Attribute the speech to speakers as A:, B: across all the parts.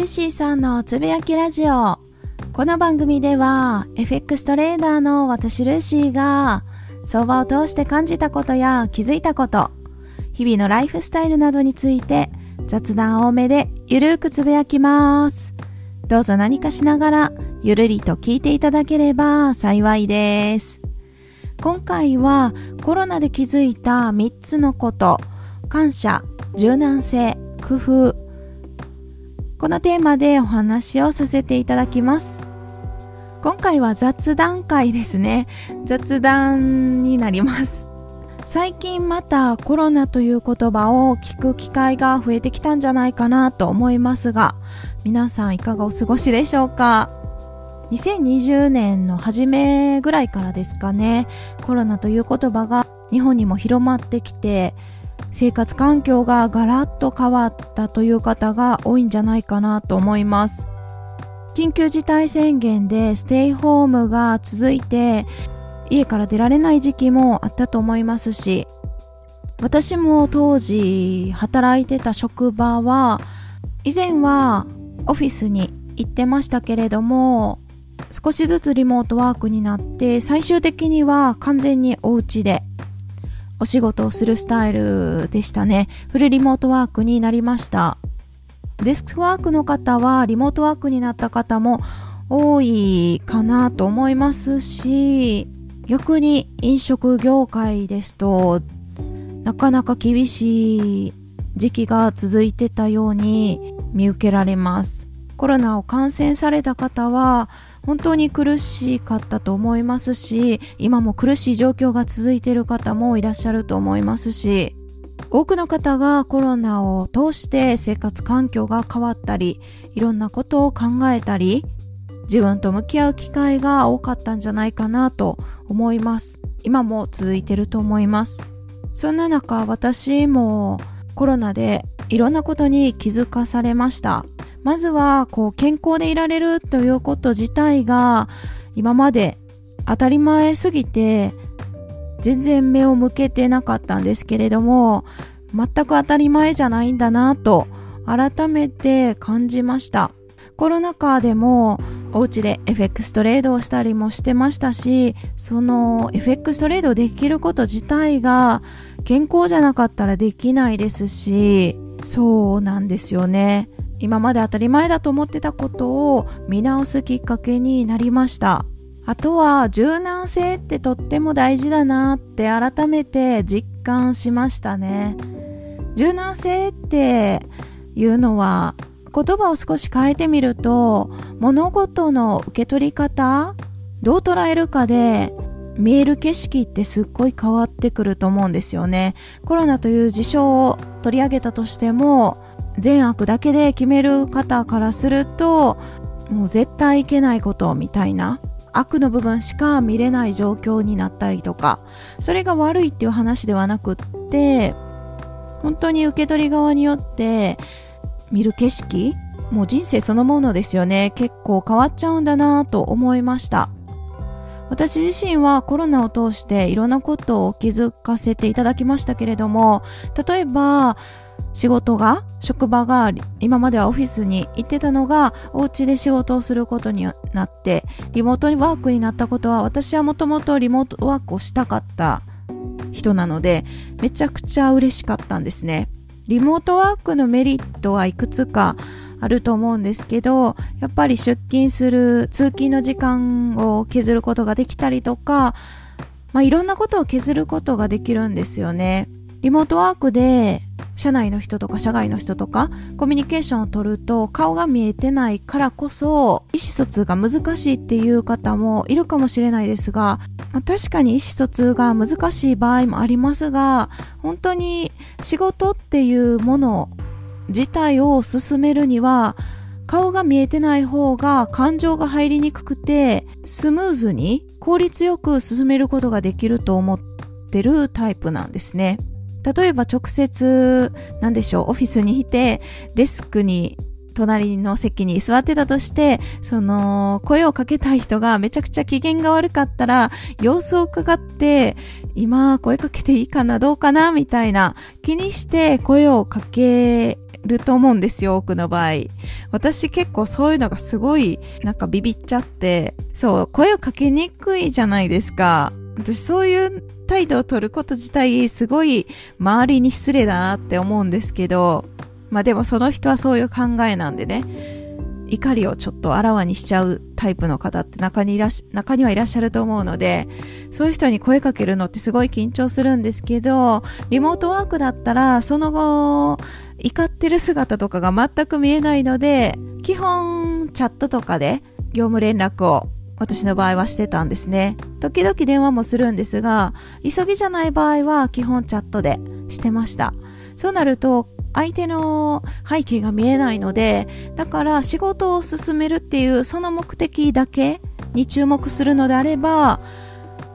A: ルーシーさんのつぶやきラジオ。この番組では FX トレーダーの私ルーシーが相場を通して感じたことや気づいたこと、日々のライフスタイルなどについて雑談多めでゆるーくつぶやきます。どうぞ何かしながらゆるりと聞いていただければ幸いです。今回はコロナで気づいた3つのこと、感謝、柔軟性、工夫。このテーマでお話をさせていただきます。今回は雑談会ですね。雑談になります。最近またコロナという言葉を聞く機会が増えてきたんじゃないかなと思いますが、皆さんいかがお過ごしでしょうか？2020年の初めぐらいからですかね、コロナという言葉が日本にも広まってきて、生活環境がガラッと変わったという方が多いんじゃないかなと思います。緊急事態宣言でステイホームが続いて家から出られない時期もあったと思いますし私も当時働いてた職場は以前はオフィスに行ってましたけれども少しずつリモートワークになって最終的には完全にお家でお仕事をするスタイルでしたね。フルリモートワークになりました。デスクワークの方はリモートワークになった方も多いかなと思いますし、逆に飲食業界ですとなかなか厳しい時期が続いてたように見受けられます。コロナを感染された方は本当に苦しかったと思いますし今も苦しい状況が続いている方もいらっしゃると思いますし多くの方がコロナを通して生活環境が変わったりいろんなことを考えたり自分と向き合う機会が多かったんじゃないかなと思います。今も続いてると思います。そんな中私もコロナでいろんなことに気づかされました。まずはこう健康でいられるということ自体が今まで当たり前すぎて全然目を向けてなかったんですけれども全く当たり前じゃないんだなと改めて感じました。コロナ禍でもお家で FX トレードをしたりもしてましたしその FX トレードできること自体が健康じゃなかったらできないですしそうなんですよね今まで当たり前だと思ってたことを見直すきっかけになりました。あとは柔軟性ってとっても大事だなって改めて実感しましたね。柔軟性っていうのは言葉を少し変えてみると物事の受け取り方どう捉えるかで見える景色ってすっごい変わってくると思うんですよね。コロナという事象を取り上げたとしても善悪だけで決める方からするともう絶対いけないことみたいな悪の部分しか見れない状況になったりとかそれが悪いっていう話ではなくって本当に受け取り側によって見る景色もう人生そのものですよね結構変わっちゃうんだなと思いました私自身はコロナを通していろんなことを気づかせていただきましたけれども例えば仕事が職場が今まではオフィスに行ってたのがお家で仕事をすることになってリモートワークになったことは私はもともとリモートワークをしたかった人なのでめちゃくちゃ嬉しかったんですね。リモートワークのメリットはいくつかあると思うんですけどやっぱり出勤する通勤の時間を削ることができたりとか、まあ、いろんなことを削ることができるんですよね。リモートワークで社内の人とか社外の人とかコミュニケーションを取ると顔が見えてないからこそ意思疎通が難しいっていう方もいるかもしれないですが、まあ、確かに意思疎通が難しい場合もありますが本当に仕事っていうもの自体を進めるには顔が見えてない方が感情が入りにくくてスムーズに効率よく進めることができると思ってるタイプなんですね。例えば直接、なんでしょう、オフィスにいて、デスクに隣の席に座ってたとして、その、声をかけたい人がめちゃくちゃ機嫌が悪かったら、様子を伺って、今声かけていいかな、どうかな、みたいな気にして声をかけると思うんですよ、多くの場合。私結構そういうのがすごいなんかビビっちゃって、そう、声をかけにくいじゃないですか。私そういう態度を取ること自体すごい周りに失礼だなって思うんですけど、まあでもその人はそういう考えなんでね、怒りをちょっとあらわにしちゃうタイプの方って中にいらし、中にはいらっしゃると思うので、そういう人に声かけるのってすごい緊張するんですけど、リモートワークだったら、その後、怒ってる姿とかが全く見えないので、基本チャットとかで業務連絡を私の場合はしてたんですね。時々電話もするんですが、急ぎじゃない場合は基本チャットでしてました。そうなると相手の背景が見えないので、だから仕事を進めるっていうその目的だけに注目するのであれば、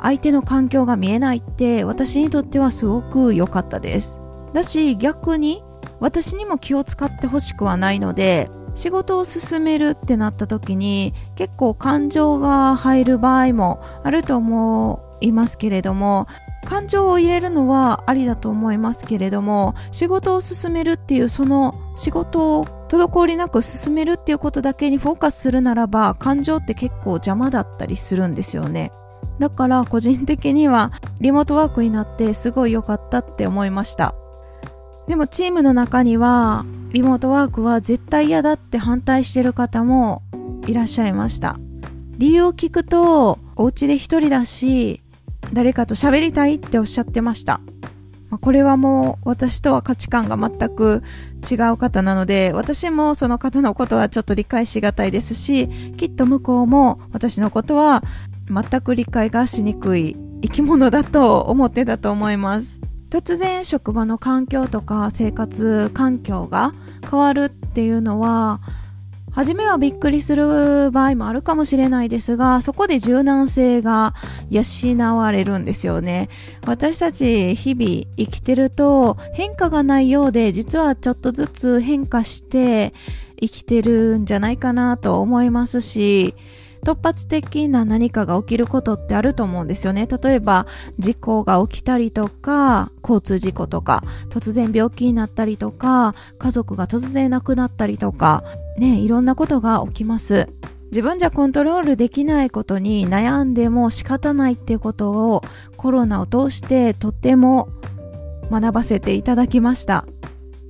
A: 相手の環境が見えないって私にとってはすごく良かったです。だし逆に私にも気を使ってほしくはないので、仕事を進めるってなった時に結構感情が入る場合もあると思いますけれども感情を入れるのはありだと思いますけれども仕事を進めるっていうその仕事を滞りなく進めるっていうことだけにフォーカスするならば感情って結構邪魔だったりするんですよね。だから個人的にはリモートワークになってすごい良かったって思いました。でもチームの中にはリモートワークは絶対嫌だって反対してる方もいらっしゃいました。理由を聞くとお家で一人だし誰かと喋りたいっておっしゃってました。まあ、これはもう私とは価値観が全く違う方なので、私もその方のことはちょっと理解しがたいですし、きっと向こうも私のことは全く理解がしにくい生き物だと思ってたと思います。突然職場の環境とか生活環境が変わるっていうのは初めはびっくりする場合もあるかもしれないですが、そこで柔軟性が養われるんですよね。私たち日々生きてると変化がないようで、実はちょっとずつ変化して生きてるんじゃないかなと思いますし、突発的な何かが起きることってあると思うんですよね。例えば、事故が起きたりとか、交通事故とか、突然病気になったりとか、家族が突然亡くなったりとか、ね、いろんなことが起きます。自分じゃコントロールできないことに悩んでも仕方ないってことをコロナを通してとっても学ばせていただきました。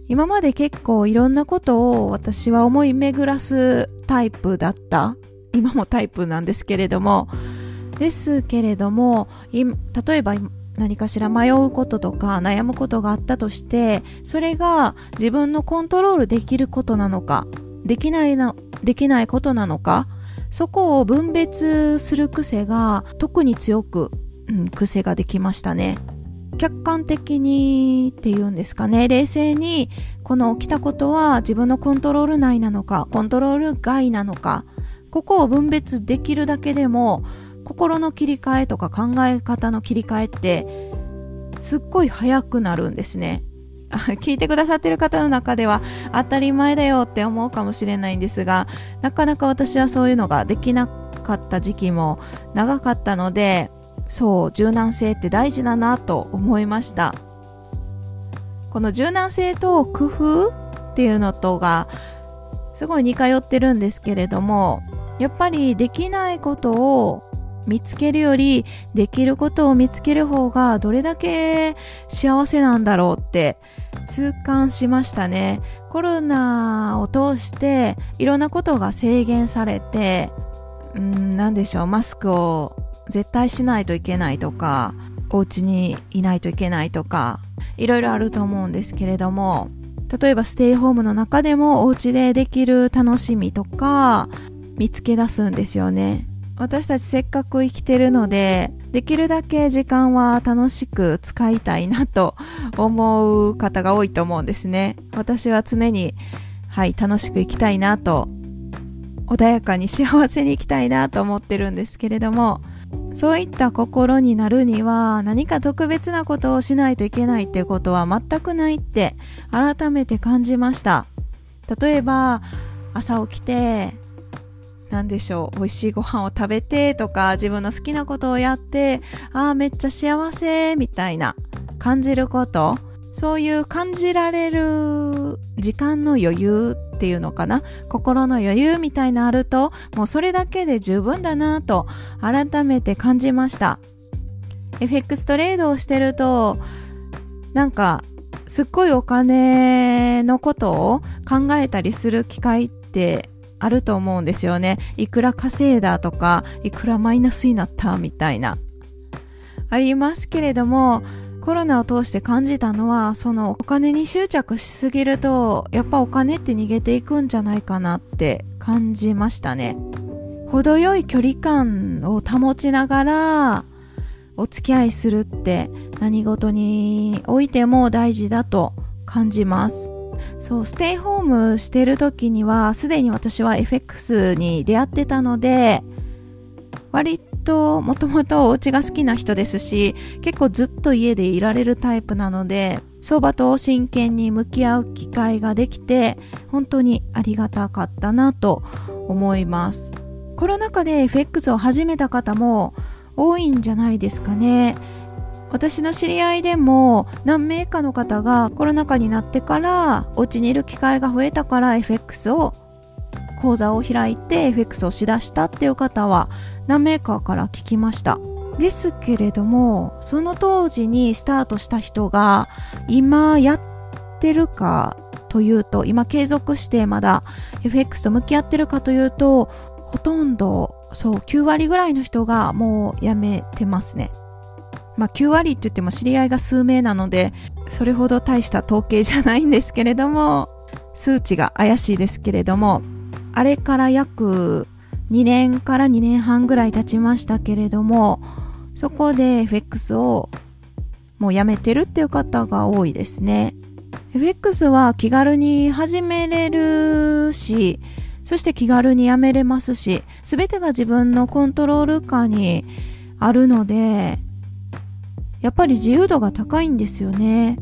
A: 今まで結構いろんなことを私は思い巡らすタイプだった今もタイプなんですけれども、ですけれども、例えば何かしら迷うこととか悩むことがあったとして、それが自分のコントロールできることなのか、できないな、できないことなのか、そこを分別する癖が特に強く、うん、癖ができましたね。客観的にっていうんですかね、冷静にこの起きたことは自分のコントロール内なのか、コントロール外なのか、ここを分別できるだけでも心の切り替えとか考え方の切り替えってすっごい早くなるんですね。聞いてくださってる方の中では当たり前だよって思うかもしれないんですがなかなか私はそういうのができなかった時期も長かったのでそう柔軟性って大事だなと思いました。この柔軟性と工夫っていうのとがすごい似通ってるんですけれどもやっぱりできないことを見つけるよりできることを見つける方がどれだけ幸せなんだろうって痛感しましたね。コロナを通していろんなことが制限されて、うん、なんでしょう、マスクを絶対しないといけないとか、お家にいないといけないとか、いろいろあると思うんですけれども、例えばステイホームの中でもお家でできる楽しみとか、見つけ出すんですよね。私たちせっかく生きてるので、できるだけ時間は楽しく使いたいなと思う方が多いと思うんですね。私は常に、はい、楽しく生きたいなと、穏やかに幸せに生きたいなと思ってるんですけれども、そういった心になるには何か特別なことをしないといけないっていうことは全くないって改めて感じました。例えば、朝起きて何でしょう美味しいご飯を食べてとか自分の好きなことをやってああめっちゃ幸せみたいな感じること。そういう感じられる時間の余裕っていうのかな。心の余裕みたいなあるともうそれだけで十分だなと改めて感じました。FX トレードをしてるとなんかすっごいお金のことを考えたりする機会ってあると思うんですよね。いくら稼いだとかいくらマイナスになったみたいな。ありますけれどもコロナを通して感じたのはそのお金に執着しすぎるとやっぱお金って逃げていくんじゃないかなって感じましたね。程よい距離感を保ちながらお付き合いするって何事においても大事だと感じます。そうステイホームしてる時にはすでに私は FX に出会ってたので割ともともとお家が好きな人ですし結構ずっと家でいられるタイプなので相場と真剣に向き合う機会ができて本当にありがたかったなと思います。コロナ禍で FX を始めた方も多いんじゃないですかね。私の知り合いでも何名かの方がコロナ禍になってからお家にいる機会が増えたから FX を講座を開いて FX をしだしたっていう方は何名かから聞きました。ですけれどもその当時にスタートした人が今やってるかというと今継続してまだ FX と向き合ってるかというとほとんどそう9割ぐらいの人がもうやめてますね。まあ9割って言っても知り合いが数名なのでそれほど大した統計じゃないんですけれども数値が怪しいですけれどもあれから約2年から2年半ぐらい経ちましたけれどもそこで FX をもうやめてるっていう方が多いですね。FX は気軽に始めれるしそして気軽にやめれますし全てが自分のコントロール下にあるのでやっぱり自由度が高いんですよね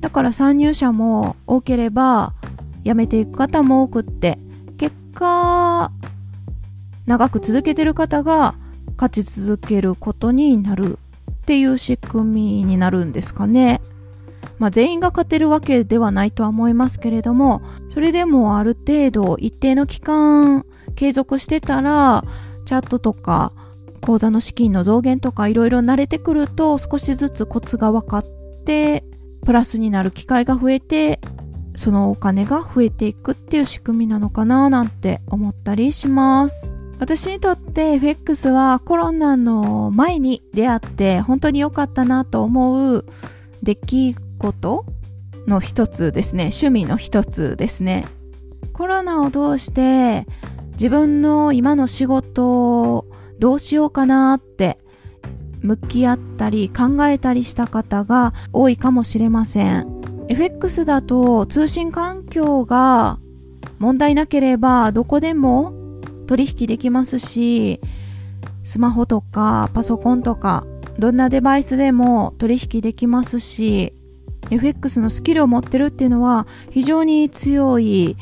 A: だから参入者も多ければ辞めていく方も多くって結果長く続けてる方が勝ち続けることになるっていう仕組みになるんですかね。まあ、全員が勝てるわけではないとは思いますけれども、それでもある程度一定の期間継続してたら、チャットとか口座の資金の増減とかいろいろ慣れてくると少しずつコツが分かって、プラスになる機会が増えて、そのお金が増えていくっていう仕組みなのかななんて思ったりします。私にとって FX はコロナの前に出会って本当に良かったなと思う出来事の一つですね。趣味の一つですね。コロナを通して自分の今の仕事をどうしようかなって向き合ったり考えたりした方が多いかもしれません。FX だと通信環境が問題なければどこでも取引できますし、スマホとかパソコンとか、どんなデバイスでも取引できますし、FX のスキルを持ってるっていうのは非常に強い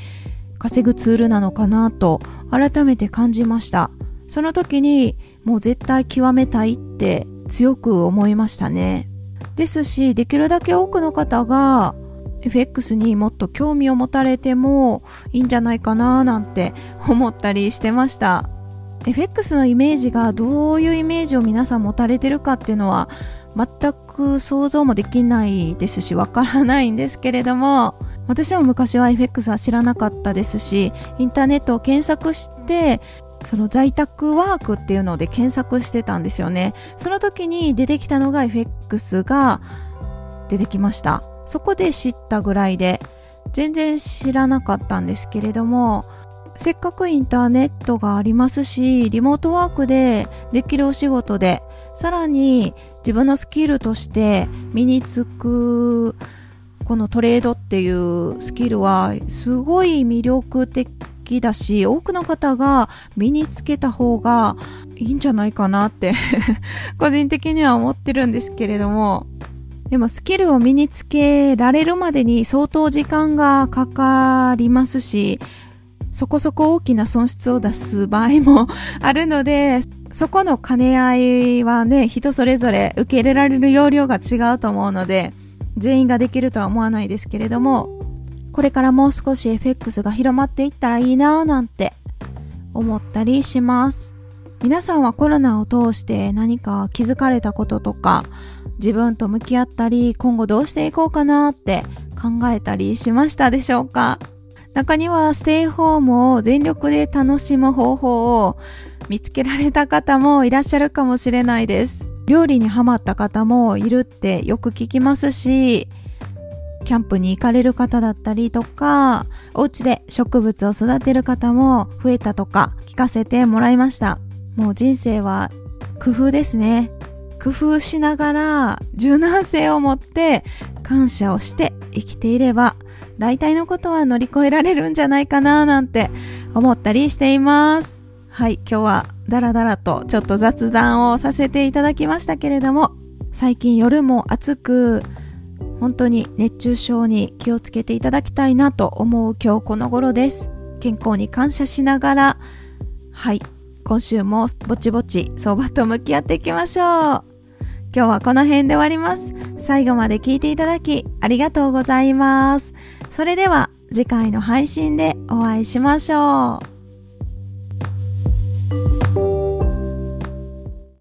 A: 稼ぐツールなのかなと改めて感じました。その時にもう絶対極めたいって強く思いましたね。ですし、できるだけ多くの方が FX にもっと興味を持たれてもいいんじゃないかななんて思ったりしてました FX のイメージがどういうイメージを皆さん持たれてるかっていうのは全く想像もできないですしわからないんですけれども私も昔は FX は知らなかったですしインターネットを検索してその在宅ワークっていうので検索してたんですよね。その時に出てきたのが FX が出てきました。そこで知ったぐらいで全然知らなかったんですけれどもせっかくインターネットがありますしリモートワークでできるお仕事でさらに自分のスキルとして身につくこのトレードっていうスキルはすごい魅力的きだし多くの方が身につけた方がいいんじゃないかなって 個人的には思ってるんですけれども。でもスキルを身につけられるまでに相当時間がかかりますし、そこそこ大きな損失を出す場合も あるので、そこの兼ね合いはね、人それぞれ受け入れられる要領が違うと思うので、全員ができるとは思わないですけれども、これからもう少し FX が広まっていったらいいなぁなんて思ったりします。皆さんはコロナを通して何か気づかれたこととか、自分と向き合ったり、今後どうしていこうかなって考えたりしましたでしょうか？中にはステイホームを全力で楽しむ方法を見つけられた方もいらっしゃるかもしれないです。料理にハマった方もいるってよく聞きますし、キャンプに行かれる方だったりとか、お家で植物を育てる方も増えたとか聞かせてもらいました。もう人生は工夫ですね。工夫しながら柔軟性を持って感謝をして生きていれば大体のことは乗り越えられるんじゃないかななんて思ったりしています。はい、今日はダラダラとちょっと雑談をさせていただきましたけれども、最近夜も暑く、本当に熱中症に気をつけていただきたいなと思う今日この頃です。健康に感謝しながら、はい、今週もぼちぼち相場と向き合っていきましょう。今日はこの辺で終わります。最後まで聞いていただきありがとうございます。それでは次回の配信でお会いしましょう。